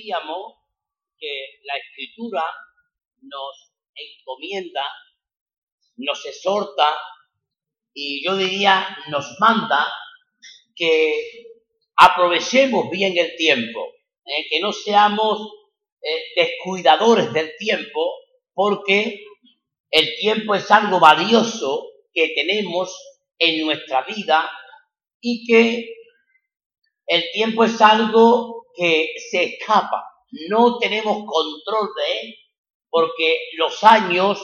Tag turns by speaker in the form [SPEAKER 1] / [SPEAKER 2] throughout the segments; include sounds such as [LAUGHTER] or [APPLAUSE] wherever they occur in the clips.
[SPEAKER 1] decíamos que la escritura nos encomienda, nos exhorta y yo diría nos manda que aprovechemos bien el tiempo, ¿eh? que no seamos eh, descuidadores del tiempo, porque el tiempo es algo valioso que tenemos en nuestra vida y que el tiempo es algo que se escapa, no tenemos control de él, porque los años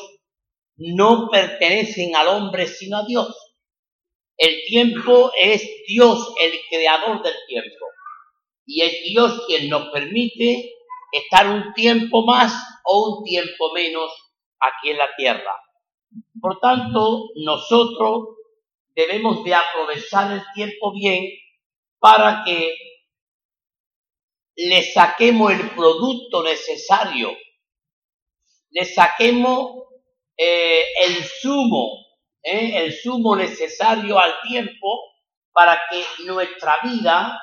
[SPEAKER 1] no pertenecen al hombre sino a Dios. El tiempo es Dios el creador del tiempo y es Dios quien nos permite estar un tiempo más o un tiempo menos aquí en la tierra. Por tanto, nosotros debemos de aprovechar el tiempo bien para que le saquemos el producto necesario, le saquemos eh, el sumo, eh, el sumo necesario al tiempo para que nuestra vida,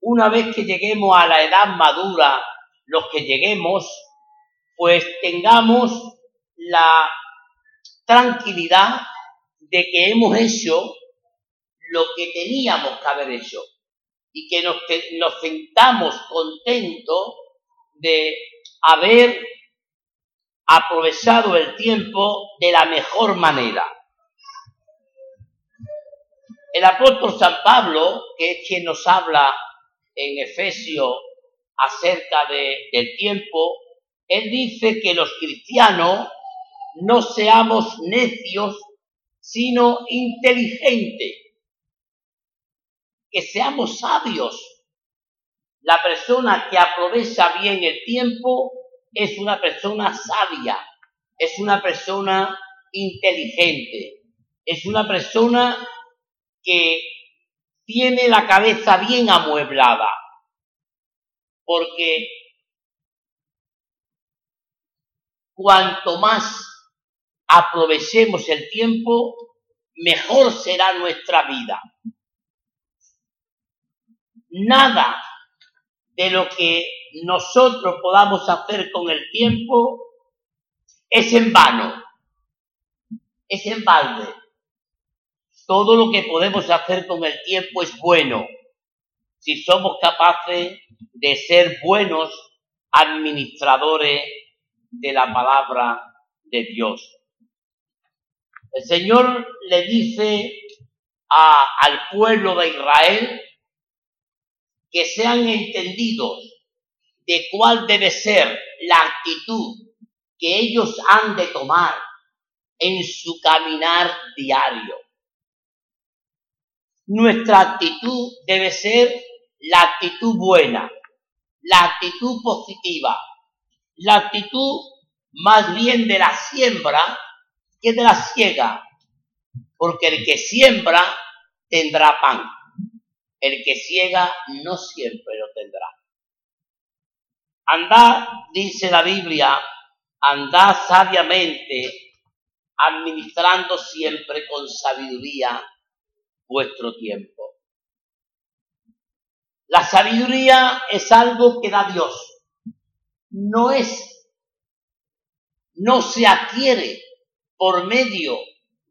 [SPEAKER 1] una vez que lleguemos a la edad madura, los que lleguemos, pues tengamos la tranquilidad de que hemos hecho lo que teníamos que haber hecho y que nos, nos sentamos contentos de haber aprovechado el tiempo de la mejor manera. El apóstol San Pablo, que es quien nos habla en Efesio acerca de, del tiempo, él dice que los cristianos no seamos necios, sino inteligentes, que seamos sabios. La persona que aprovecha bien el tiempo es una persona sabia, es una persona inteligente, es una persona que tiene la cabeza bien amueblada, porque cuanto más aprovechemos el tiempo, mejor será nuestra vida. Nada de lo que nosotros podamos hacer con el tiempo es en vano, es en balde. Todo lo que podemos hacer con el tiempo es bueno, si somos capaces de ser buenos administradores de la palabra de Dios. El Señor le dice al pueblo de Israel que sean entendidos de cuál debe ser la actitud que ellos han de tomar en su caminar diario. Nuestra actitud debe ser la actitud buena, la actitud positiva, la actitud más bien de la siembra que de la ciega, porque el que siembra tendrá pan, el que ciega no siempre lo tendrá. Andad, dice la Biblia, andad sabiamente, administrando siempre con sabiduría vuestro tiempo. La sabiduría es algo que da Dios. No es, no se adquiere por medio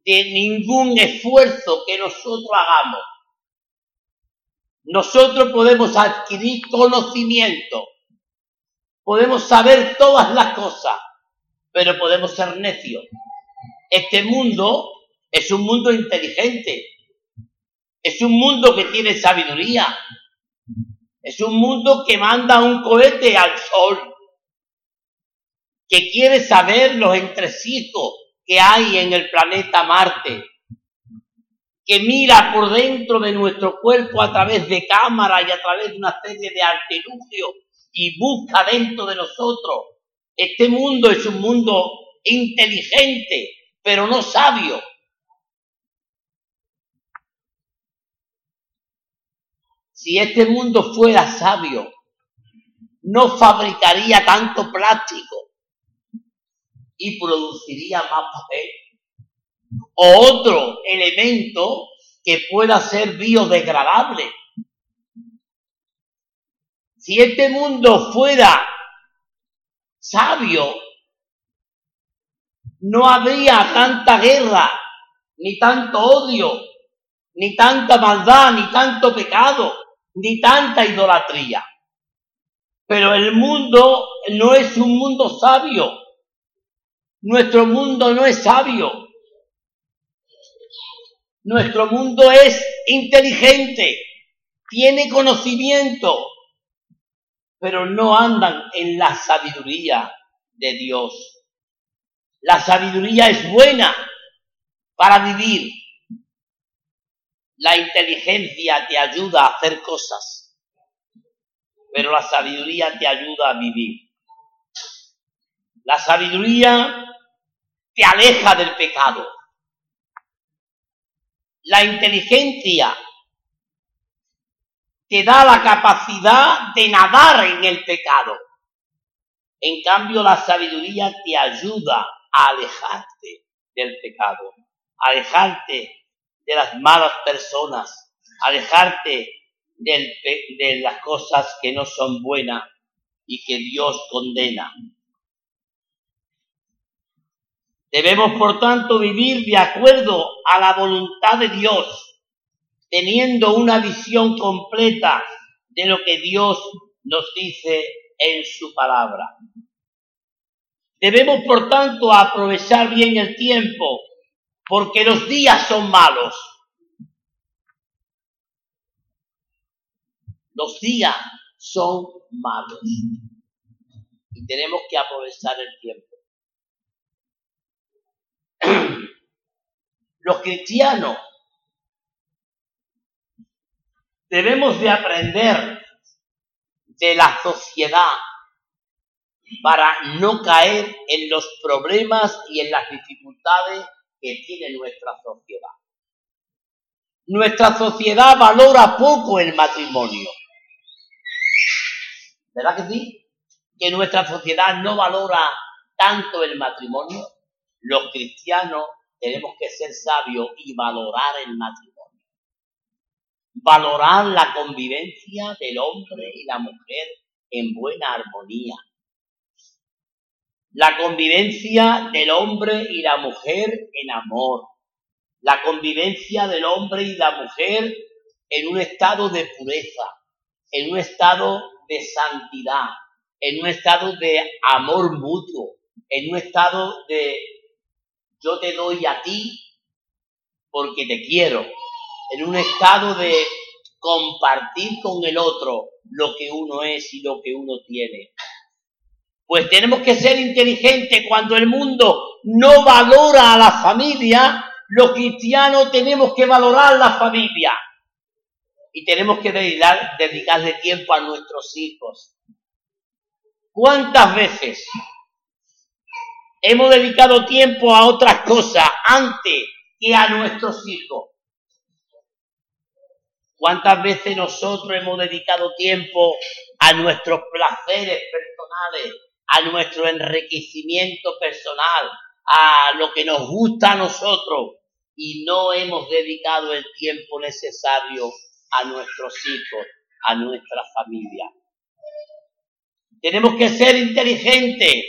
[SPEAKER 1] de ningún esfuerzo que nosotros hagamos. Nosotros podemos adquirir conocimiento, podemos saber todas las cosas, pero podemos ser necios. Este mundo es un mundo inteligente, es un mundo que tiene sabiduría, es un mundo que manda un cohete al sol, que quiere saber los entresijos que hay en el planeta Marte, que mira por dentro de nuestro cuerpo a través de cámaras y a través de una serie de artilugios y busca dentro de nosotros. Este mundo es un mundo inteligente, pero no sabio. Si este mundo fuera sabio, no fabricaría tanto plástico y produciría más papel. O otro elemento que pueda ser biodegradable. Si este mundo fuera sabio, no habría tanta guerra, ni tanto odio, ni tanta maldad, ni tanto pecado, ni tanta idolatría. Pero el mundo no es un mundo sabio. Nuestro mundo no es sabio. Nuestro mundo es inteligente, tiene conocimiento, pero no andan en la sabiduría de Dios. La sabiduría es buena para vivir. La inteligencia te ayuda a hacer cosas, pero la sabiduría te ayuda a vivir. La sabiduría te aleja del pecado. La inteligencia te da la capacidad de nadar en el pecado. En cambio, la sabiduría te ayuda a alejarte del pecado, alejarte de las malas personas, alejarte de las cosas que no son buenas y que Dios condena. Debemos, por tanto, vivir de acuerdo a la voluntad de Dios, teniendo una visión completa de lo que Dios nos dice en su palabra. Debemos, por tanto, aprovechar bien el tiempo, porque los días son malos. Los días son malos. Y tenemos que aprovechar el tiempo. [CLEARS THROAT] Los cristianos debemos de aprender de la sociedad para no caer en los problemas y en las dificultades que tiene nuestra sociedad. Nuestra sociedad valora poco el matrimonio. ¿Verdad que sí? Que nuestra sociedad no valora tanto el matrimonio. Los cristianos tenemos que ser sabios y valorar el matrimonio. Valorar la convivencia del hombre y la mujer en buena armonía la convivencia del hombre y la mujer en amor, la convivencia del hombre y la mujer en un estado de pureza, en un estado de santidad, en un estado de amor mutuo, en un estado de yo te doy a ti porque te quiero, en un estado de compartir con el otro lo que uno es y lo que uno tiene. Pues tenemos que ser inteligentes cuando el mundo no valora a la familia, los cristianos tenemos que valorar la familia. Y tenemos que dedicar, dedicarle tiempo a nuestros hijos. ¿Cuántas veces hemos dedicado tiempo a otras cosas antes que a nuestros hijos? ¿Cuántas veces nosotros hemos dedicado tiempo a nuestros placeres personales, a nuestro enriquecimiento personal, a lo que nos gusta a nosotros y no hemos dedicado el tiempo necesario a nuestros hijos, a nuestra familia. Tenemos que ser inteligentes,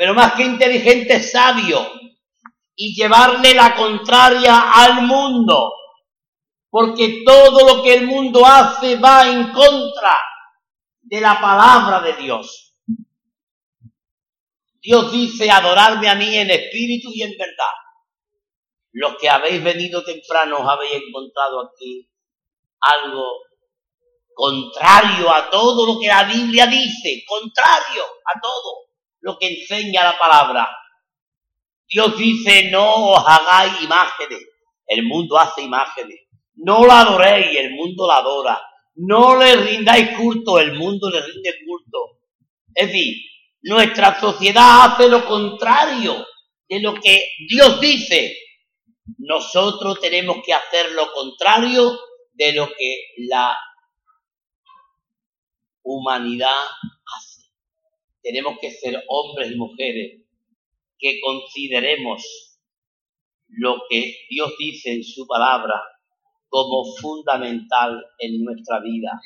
[SPEAKER 1] pero más que inteligentes, sabios, y llevarle la contraria al mundo, porque todo lo que el mundo hace va en contra de la palabra de Dios. Dios dice, adorarme a mí en espíritu y en verdad. Los que habéis venido temprano os habéis encontrado aquí algo contrario a todo lo que la Biblia dice, contrario a todo lo que enseña la palabra. Dios dice, no os hagáis imágenes. El mundo hace imágenes. No la adoréis, el mundo la adora. No le rindáis culto, el mundo le rinde culto. Es decir, nuestra sociedad hace lo contrario de lo que Dios dice. Nosotros tenemos que hacer lo contrario de lo que la humanidad. Tenemos que ser hombres y mujeres que consideremos lo que Dios dice en su palabra como fundamental en nuestra vida.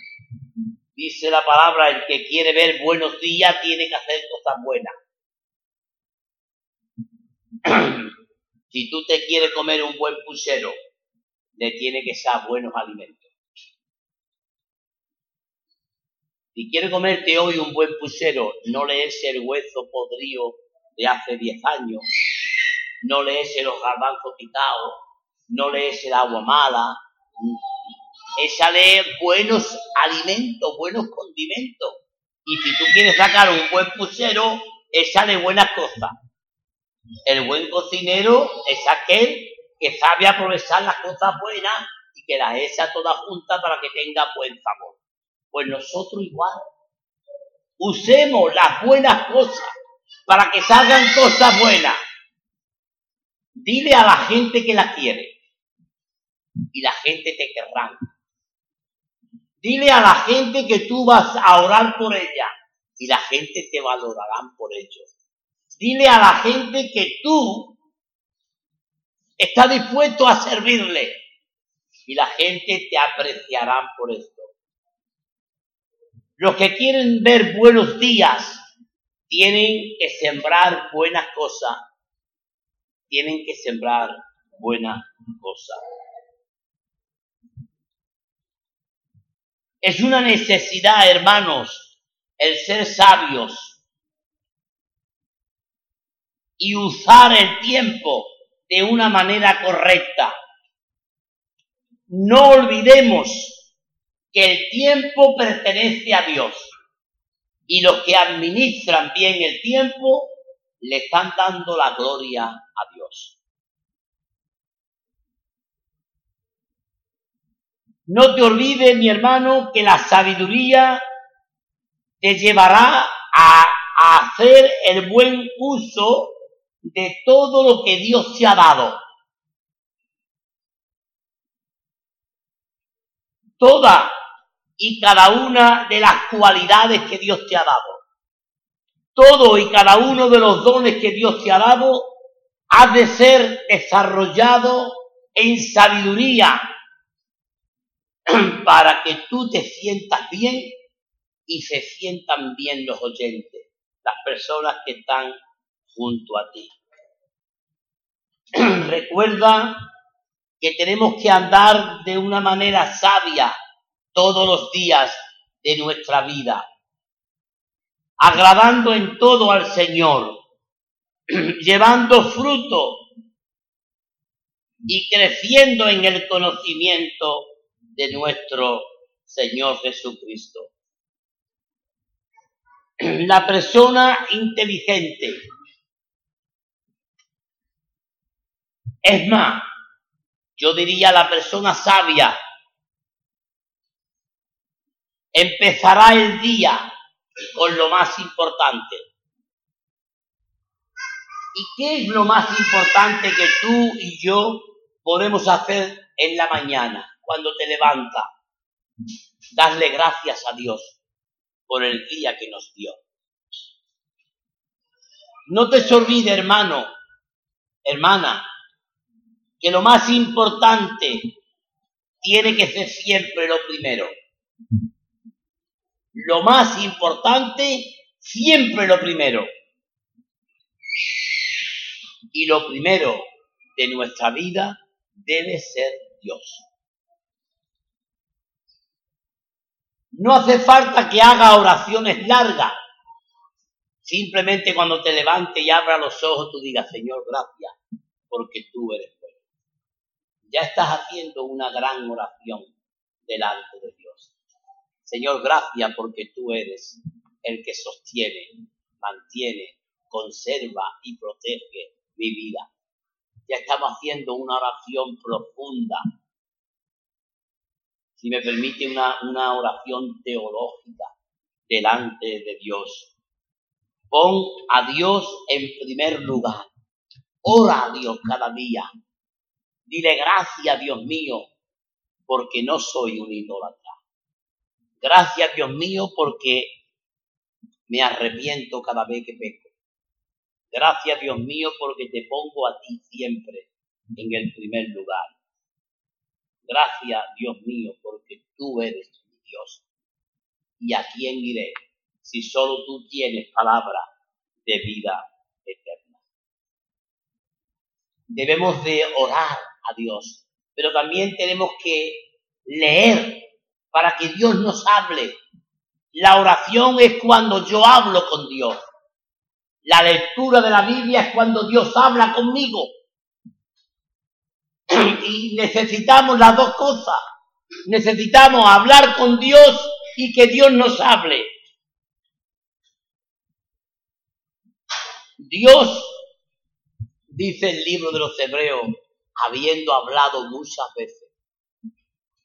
[SPEAKER 1] Dice la palabra, el que quiere ver buenos días tiene que hacer cosas buenas. [CLEARS THROAT] si tú te quieres comer un buen pusero, le tiene que ser buenos alimentos. Si quieres comerte hoy un buen pusero, no le el hueso podrido de hace 10 años, no le eches los garbanzos quitados, no le eches el agua mala, échale buenos alimentos, buenos condimentos. Y si tú quieres sacar un buen pusero, échale buenas cosas. El buen cocinero es aquel que sabe aprovechar las cosas buenas y que las echa todas juntas para que tenga buen sabor. Pues nosotros igual. Usemos las buenas cosas para que salgan cosas buenas. Dile a la gente que la quiere y la gente te querrá. Dile a la gente que tú vas a orar por ella y la gente te valorará por ello. Dile a la gente que tú estás dispuesto a servirle y la gente te apreciará por esto. Los que quieren ver buenos días tienen que sembrar buenas cosas. Tienen que sembrar buenas cosas. Es una necesidad, hermanos, el ser sabios y usar el tiempo de una manera correcta. No olvidemos que el tiempo pertenece a Dios y los que administran bien el tiempo le están dando la gloria a Dios. No te olvides, mi hermano, que la sabiduría te llevará a, hacer el buen uso de todo lo que Dios te ha dado. Toda y cada una de las cualidades que Dios te ha dado. Todo y cada uno de los dones que Dios te ha dado ha de ser desarrollado en sabiduría [CLEARS THROAT] para que tú te sientas bien y se sientan bien los oyentes, las personas que están junto a ti. [CLEARS THROAT] Recuerda que tenemos que andar de una manera sabia todos los días de nuestra vida, agradando en todo al Señor, [CLEARS THROAT] llevando fruto y creciendo en el conocimiento de nuestro Señor Jesucristo. [CLEARS THROAT] La persona inteligente es más, yo diría la persona sabia empezará el día con lo más importante. ¿Y qué es lo más importante que tú y yo podemos hacer en la mañana? cuando te levanta, darle gracias a Dios por el día que nos dio. No te se olvide, hermano, hermana, que lo más importante tiene que ser siempre lo primero. Lo más importante, siempre lo primero. Y lo primero de nuestra vida debe ser Dios. No hace falta que haga oraciones largas. Simplemente cuando te levantes y abra los ojos, tú digas, Señor, gracias, porque tú eres bueno. Ya estás haciendo una gran oración delante de Dios. Señor, gracias porque tú eres el que sostiene, mantiene, conserva y protege mi vida. Ya estamos haciendo una oración profunda, si me permite una, una oración teológica delante de Dios. Pon a Dios en primer lugar. Ora a Dios cada día. Dile gracias, Dios mío, porque no soy un idólatra. Gracias, Dios mío, porque me arrepiento cada vez que peco. Gracias, Dios mío, porque te pongo a ti siempre en el primer lugar. Gracias, Dios mío, porque tú eres mi Dios. ¿Y a quién iré? Si solo tú tienes palabra de vida eterna. Debemos de orar a Dios, pero también tenemos que leer para que Dios nos hable. La oración es cuando yo hablo con Dios. La lectura de la Biblia es cuando Dios habla conmigo. [CLEARS THROAT] Y necesitamos las dos cosas. Necesitamos hablar con Dios y que Dios nos hable. Dios, dice el libro de los Hebreos, habiendo hablado muchas veces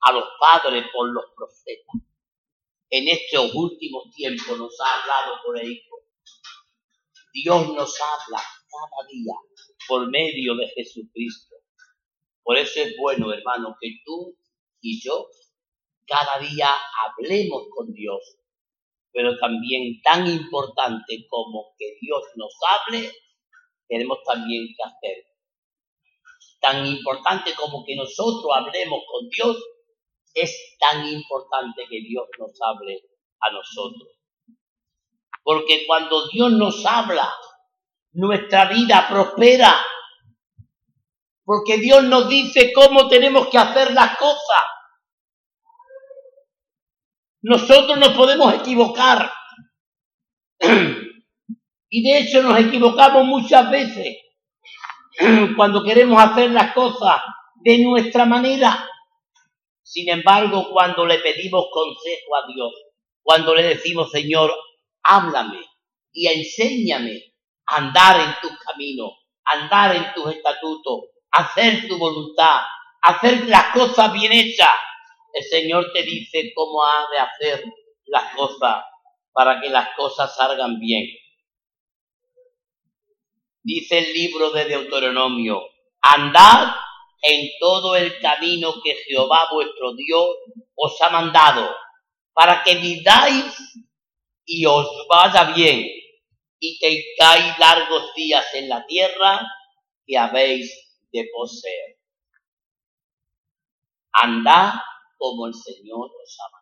[SPEAKER 1] a los padres por los profetas, en estos últimos tiempos nos ha hablado por el Hijo. Dios nos habla cada día por medio de Jesucristo. Por eso es bueno, hermano, que tú y yo cada día hablemos con Dios. Pero también tan importante como que Dios nos hable, tenemos también que hacer. Tan importante como que nosotros hablemos con Dios, es tan importante que Dios nos hable a nosotros. Porque cuando Dios nos habla, nuestra vida prospera. Porque Dios nos dice cómo tenemos que hacer las cosas. Nosotros nos podemos equivocar. [CLEARS THROAT] Y de hecho nos equivocamos muchas veces [CLEARS THROAT] cuando queremos hacer las cosas de nuestra manera. Sin embargo, cuando le pedimos consejo a Dios, cuando le decimos, Señor, háblame y enséñame a andar en tus caminos, andar en tus estatutos, hacer tu voluntad, hacer las cosas bien hechas, el Señor te dice cómo ha de hacer las cosas para que las cosas salgan bien. Dice el libro de Deuteronomio, andad en todo el camino que Jehová vuestro Dios os ha mandado, para que viváis y os vaya bien, y tengáis largos días en la tierra que habéis de poseer. Andad como el Señor os ha mandado.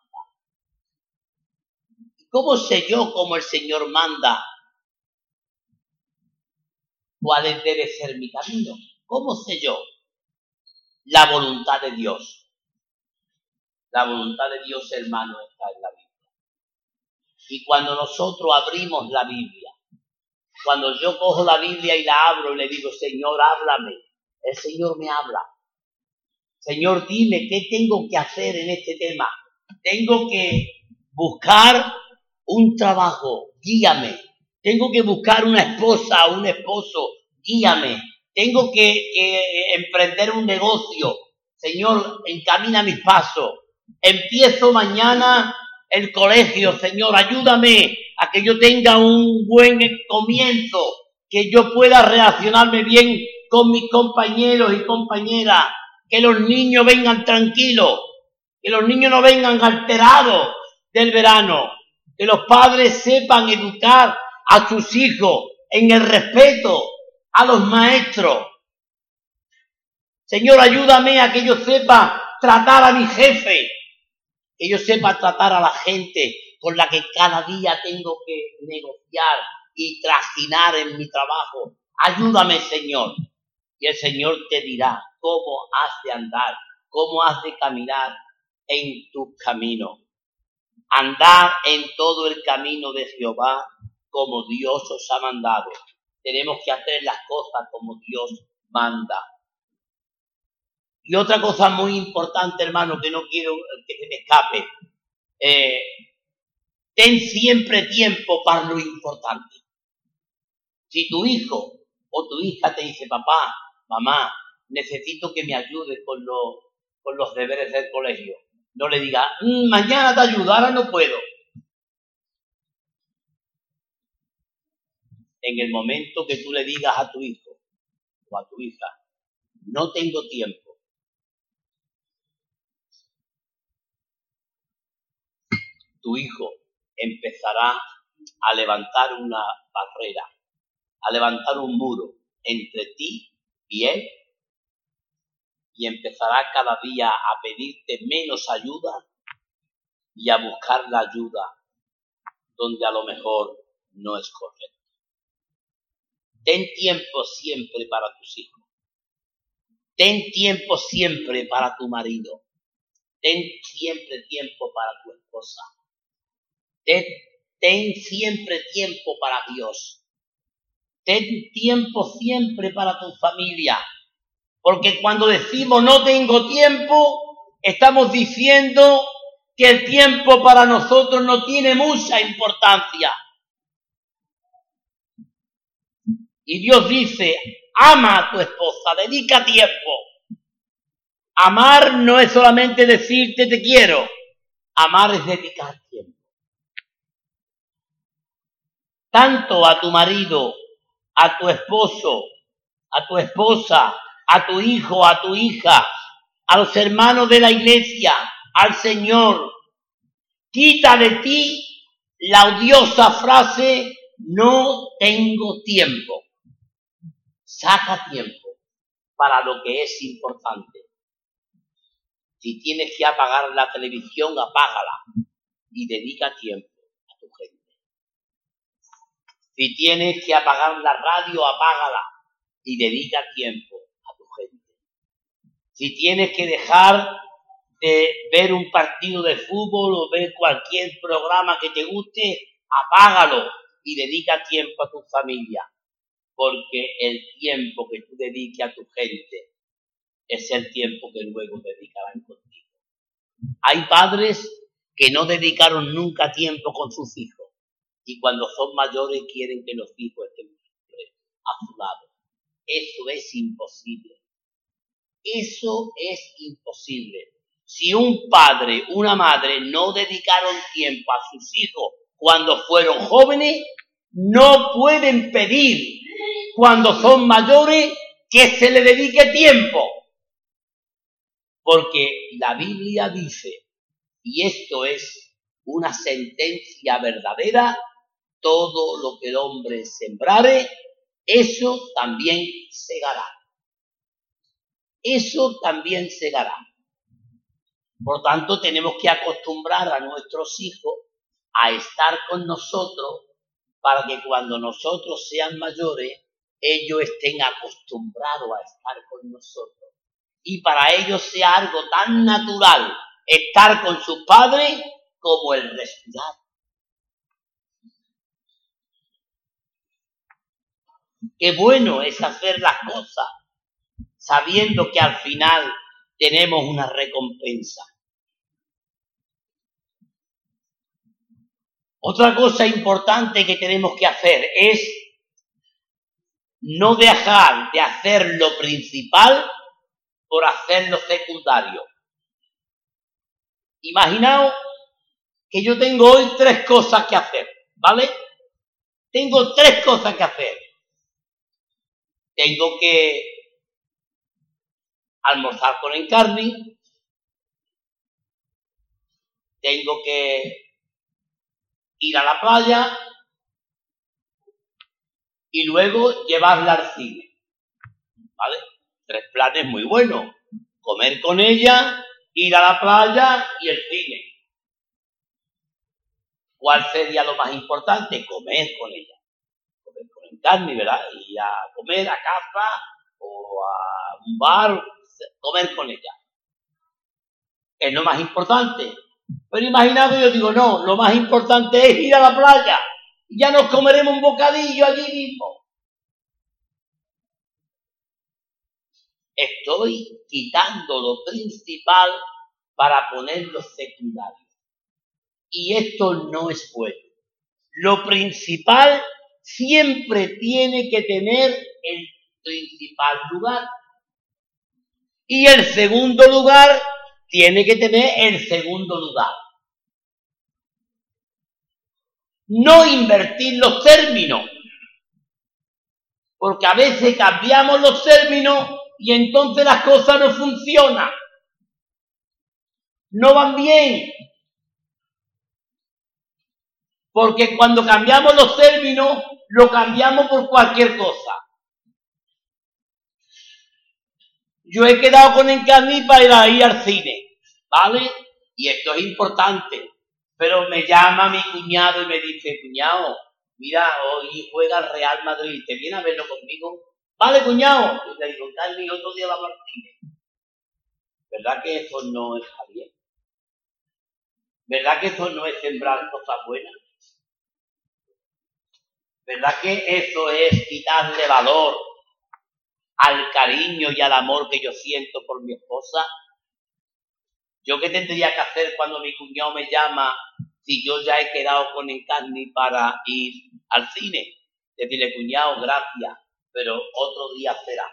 [SPEAKER 1] ¿Cómo sé yo cómo el Señor manda? ¿Cuál debe ser mi camino? ¿Cómo sé yo? La voluntad de Dios. La voluntad de Dios, hermano, está en la Biblia. Y cuando nosotros abrimos la Biblia, cuando yo cojo la Biblia y la abro y le digo, Señor, háblame, el Señor me habla. Señor, dime qué tengo que hacer en este tema. Tengo que buscar un trabajo, guíame. Tengo que buscar una esposa, un esposo, guíame. Tengo que, emprender un negocio. Señor, encamina mis pasos. Empiezo mañana el colegio, Señor, ayúdame a que yo tenga un buen comienzo, que yo pueda relacionarme bien con mis compañeros y compañeras, que los niños vengan tranquilos, que los niños no vengan alterados del verano, que los padres sepan educar a sus hijos en el respeto a los maestros. Señor, ayúdame a que yo sepa tratar a mi jefe, que yo sepa tratar a la gente con la que cada día tengo que negociar y trajinar en mi trabajo. Ayúdame, Señor. Y el Señor te dirá cómo has de andar, cómo has de caminar en tu camino. Andar en todo el camino de Jehová como Dios os ha mandado. Tenemos que hacer las cosas como Dios manda. Y otra cosa muy importante, hermano, que no quiero que se me escape. Eh, ten siempre tiempo para lo importante. Si tu hijo o tu hija te dice, papá, mamá, necesito que me ayudes con, con los deberes del colegio. No le diga, mm, mañana te ayudo, ahora no puedo. En el momento que tú le digas a tu hijo o a tu hija, no tengo tiempo, tu hijo empezará a levantar una barrera, a levantar un muro entre ti y él y empezará cada día a pedirte menos ayuda y a buscar la ayuda donde a lo mejor no es correcto. Ten tiempo siempre para tus hijos. Ten tiempo siempre para tu marido. Ten siempre tiempo para tu esposa. Ten, siempre tiempo para Dios. Ten tiempo siempre para tu familia. Porque cuando decimos no tengo tiempo, estamos diciendo que el tiempo para nosotros no tiene mucha importancia. Y Dios dice, ama a tu esposa, dedica tiempo. Amar no es solamente decirte te quiero, amar es dedicar tiempo. Tanto a tu marido, a tu esposo, a tu esposa, a tu hijo, a tu hija, a los hermanos de la iglesia, al Señor. Quita de ti la odiosa frase, no tengo tiempo. Saca tiempo para lo que es importante. Si tienes que apagar la televisión, apágala y dedica tiempo a tu gente. Si tienes que apagar la radio, apágala y dedica tiempo a tu gente. Si tienes que dejar de ver un partido de fútbol o ver cualquier programa que te guste, apágalo y dedica tiempo a tu familia porque el tiempo que tú dediques a tu gente es el tiempo que luego dedicarán contigo. Hay padres que no dedicaron nunca tiempo con sus hijos y cuando son mayores quieren que los hijos estén a su lado. Eso es imposible. Eso es imposible. Si un padre, una madre no dedicaron tiempo a sus hijos cuando fueron jóvenes, no pueden pedir cuando son mayores que se le dedique tiempo. Porque la Biblia dice, y esto es una sentencia verdadera, todo lo que el hombre sembrare, eso también segará. Eso también segará. Por tanto, tenemos que acostumbrar a nuestros hijos a estar con nosotros para que cuando nosotros sean mayores, ellos estén acostumbrados a estar con nosotros. Y para ellos sea algo tan natural estar con su padre como el respirar. Qué bueno es hacer las cosas sabiendo que al final tenemos una recompensa. Otra cosa importante que tenemos que hacer es no dejar de hacer lo principal por hacer lo secundario. Imaginaos que yo tengo hoy tres cosas que hacer, ¿vale? Tengo tres cosas que hacer. Tengo que almorzar con encarni, tengo que ir a la playa y luego llevarla al cine. ¿Vale? Tres planes muy buenos. Comer con ella, ir a la playa y el cine. ¿Cuál sería lo más importante? Comer con ella. Comer con carne, ¿verdad? Y a comer a casa o a un bar, comer con ella. Es lo más importante. Pero imaginad yo digo, no, lo más importante es ir a la playa y ya nos comeremos un bocadillo allí mismo. Estoy quitando lo principal para poner lo secundario. Y esto no es bueno. Lo principal siempre tiene que tener el principal lugar. Y el segundo lugar tiene que tener el segundo lugar. No invertir los términos, porque a veces cambiamos los términos y entonces las cosas no funcionan, no van bien. Porque cuando cambiamos los términos, lo cambiamos por cualquier cosa. Yo he quedado con Encarni para ir, al cine, ¿vale? Y esto es importante. Pero me llama mi cuñado y me dice, cuñado, mira, hoy juega el Real Madrid, ¿te viene a verlo conmigo? Vale, cuñado. Y le digo, Carly, otro día va Martínez. ¿Verdad que eso no está bien? ¿Verdad que eso no es sembrar cosas buenas? ¿Verdad que eso es quitarle valor al cariño y al amor que yo siento por mi esposa? ¿Yo qué tendría que hacer cuando mi cuñado me llama si yo ya he quedado con Encarni para ir al cine? Decirle, cuñado, gracias, pero otro día será.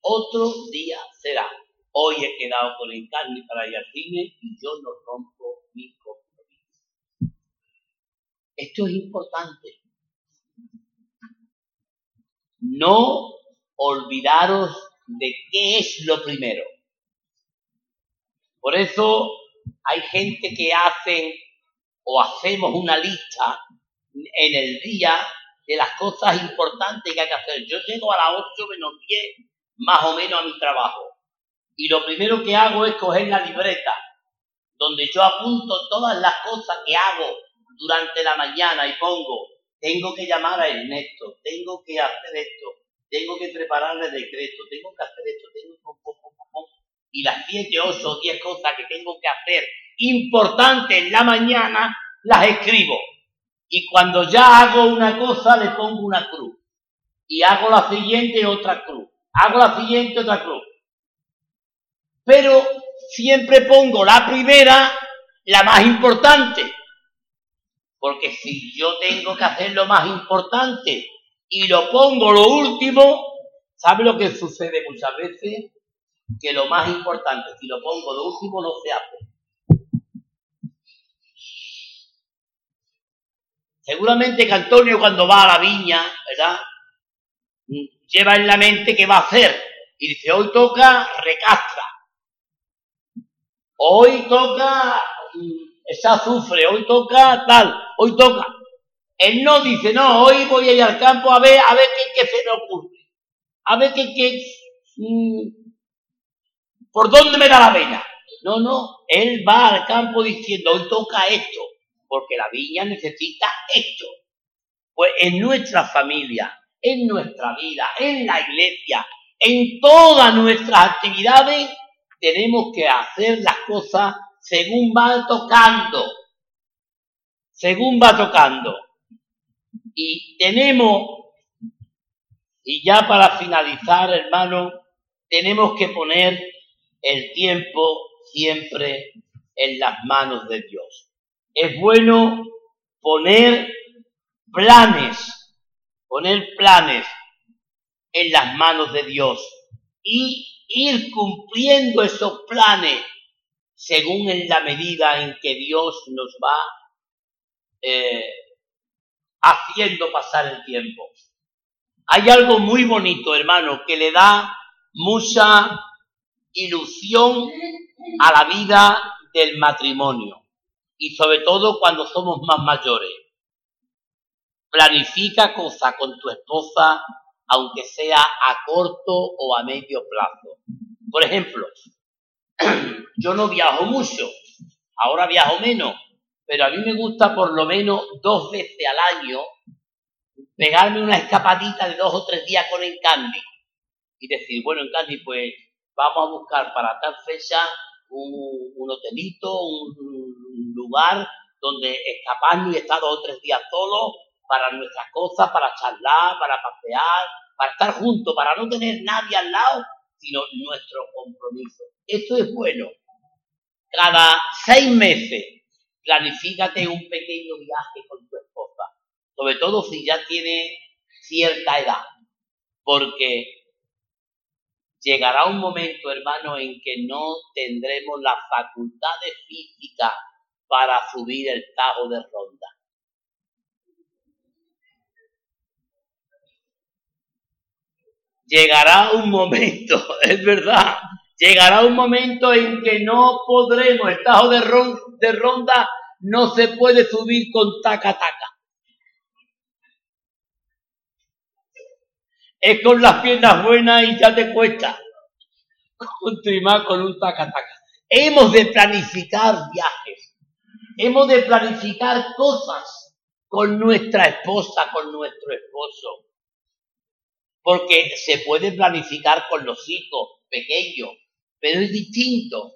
[SPEAKER 1] Otro día será. Hoy he quedado con Encarni para ir al cine y yo no rompo mi compromiso. Esto es importante. No olvidaros de qué es lo primero. Por eso hay gente que hacen o hacemos una lista en el día de las cosas importantes que hay que hacer. Yo llego a las 8 menos 10 más o menos a mi trabajo. Y lo primero que hago es coger la libreta, donde yo apunto todas las cosas que hago durante la mañana y pongo, tengo que llamar a Ernesto, tengo que hacer esto, tengo que prepararle el decreto, tengo que hacer esto, tengo que... Y las 7, 8 o 10 cosas que tengo que hacer importantes en la mañana, las escribo. Y cuando ya hago una cosa, le pongo una cruz. Y hago la siguiente otra cruz. Hago la siguiente otra cruz. Pero siempre pongo la primera, la más importante. Porque si yo tengo que hacer lo más importante y lo pongo lo último, ¿sabe lo que sucede muchas veces? Que lo más importante, si lo pongo lo último, no se hace. Seguramente que Antonio cuando va a la viña, ¿verdad? Lleva en la mente qué va a hacer. Y dice, hoy toca recastra. Hoy toca esa azufre, hoy toca tal, hoy toca. Él no dice, no, hoy voy a ir al campo a ver, a ver qué, se me ocurre. A ver qué, qué mm, por dónde me da la vena. No, no, él va al campo diciendo, hoy toca esto porque la viña necesita esto. Pues en nuestra familia, en nuestra vida, en la iglesia, en todas nuestras actividades, tenemos que hacer las cosas según va tocando, según va tocando. Y tenemos, y ya para finalizar, hermano, tenemos que poner el tiempo siempre en las manos de Dios es bueno poner planes, poner planes en las manos de Dios y ir cumpliendo esos planes según en la medida en que Dios nos va eh, haciendo pasar el tiempo. Hay algo muy bonito, hermano, que le da mucha ilusión a la vida del matrimonio y sobre todo cuando somos más mayores. Planifica cosas con tu esposa, aunque sea a corto o a medio plazo. Por ejemplo, [CLEARS THROAT] yo no viajo mucho, ahora viajo menos, pero a mí me gusta por lo menos dos veces al año pegarme una escapadita de dos o tres días con Encandy y decir, bueno, Encandy, pues vamos a buscar para tal fecha un, hotelito, un, lugar donde escaparnos y estar dos o tres días solos para nuestras cosas, para charlar, para pasear, para estar juntos, para no tener nadie al lado, sino nuestro compromiso. Esto es bueno. Cada seis meses, planifícate un pequeño viaje con tu esposa, sobre todo si ya tiene cierta edad, porque Llegará un momento, hermano, en que no tendremos las facultades físicas para subir el tajo de ronda. Llegará un momento, [LAUGHS] es verdad, llegará un momento en que no podremos, el tajo de ronda, de ronda no se puede subir con taca taca. es con las piernas buenas y ya te cuesta continuar con un taca-taca. Hemos de planificar viajes. hemos de planificar cosas con nuestra esposa, con nuestro esposo. Porque se puede planificar con los hijos pequeños, pero es distinto.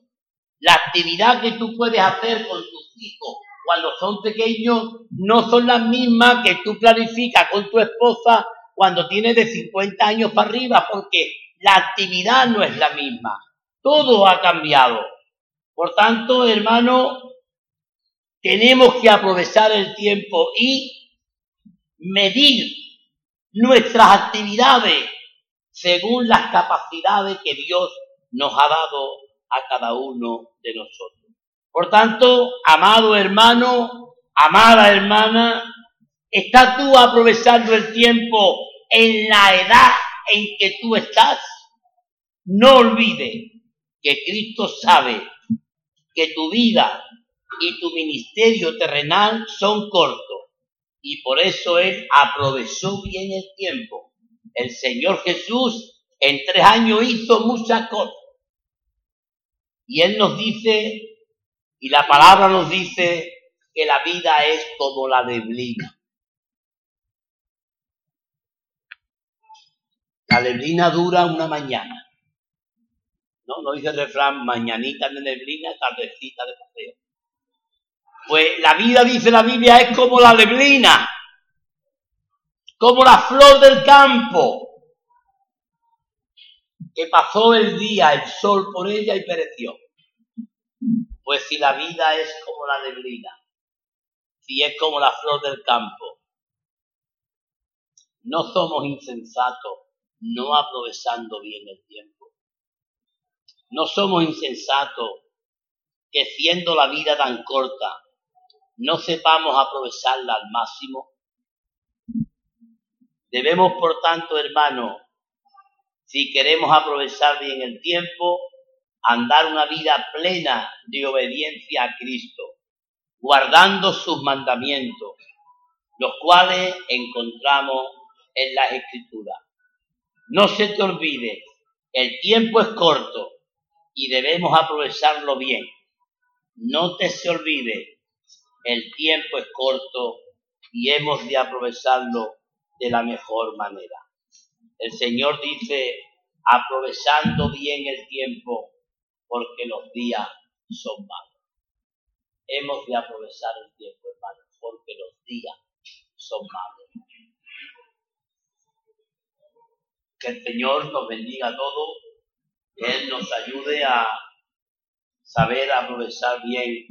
[SPEAKER 1] La actividad que tú puedes hacer con tus hijos cuando son pequeños no son las mismas que tú planificas con tu esposa cuando tienes de 50 años para arriba, porque la actividad no es la misma. Todo ha cambiado. Por tanto, hermano, tenemos que aprovechar el tiempo y medir nuestras actividades según las capacidades que Dios nos ha dado a cada uno de nosotros. Por tanto, amado hermano, amada hermana, ¿estás tú aprovechando el tiempo en la edad en que tú estás? No olvides que Cristo sabe que tu vida y tu ministerio terrenal son cortos y por eso Él aprovechó bien el tiempo. El Señor Jesús en tres años hizo muchas cosas. Y Él nos dice, y la palabra nos dice, que la vida es como la neblina. La neblina dura una mañana. No, no dice el refrán, mañanita de neblina, tardecita de paseo. Pues la vida, dice la Biblia, es como la neblina, como la flor del campo, que pasó el día, el sol por ella y pereció. Pues si la vida es como la neblina, si es como la flor del campo, no somos insensatos no aprovechando bien el tiempo. No somos insensatos que siendo la vida tan corta, no sepamos aprovecharla al máximo. Debemos, por tanto, hermanos, si queremos aprovechar bien el tiempo, andar una vida plena de obediencia a Cristo, guardando sus mandamientos, los cuales encontramos en las Escrituras. No se te olvide, el tiempo es corto y debemos aprovecharlo bien. No te se olvide, el tiempo es corto y hemos de aprovecharlo de la mejor manera. El Señor dice, aprovechando bien el tiempo, porque los días son malos. Hemos de aprovechar el tiempo, hermano, porque los días son malos. Que el Señor nos bendiga a todos él nos ayude a saber aprovechar bien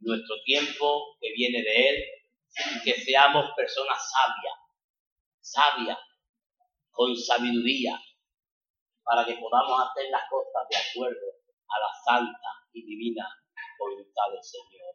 [SPEAKER 1] nuestro tiempo que viene de Él y que seamos personas sabias, sabias, con sabiduría, para que podamos hacer las cosas de acuerdo a la santa y divina voluntad del Señor.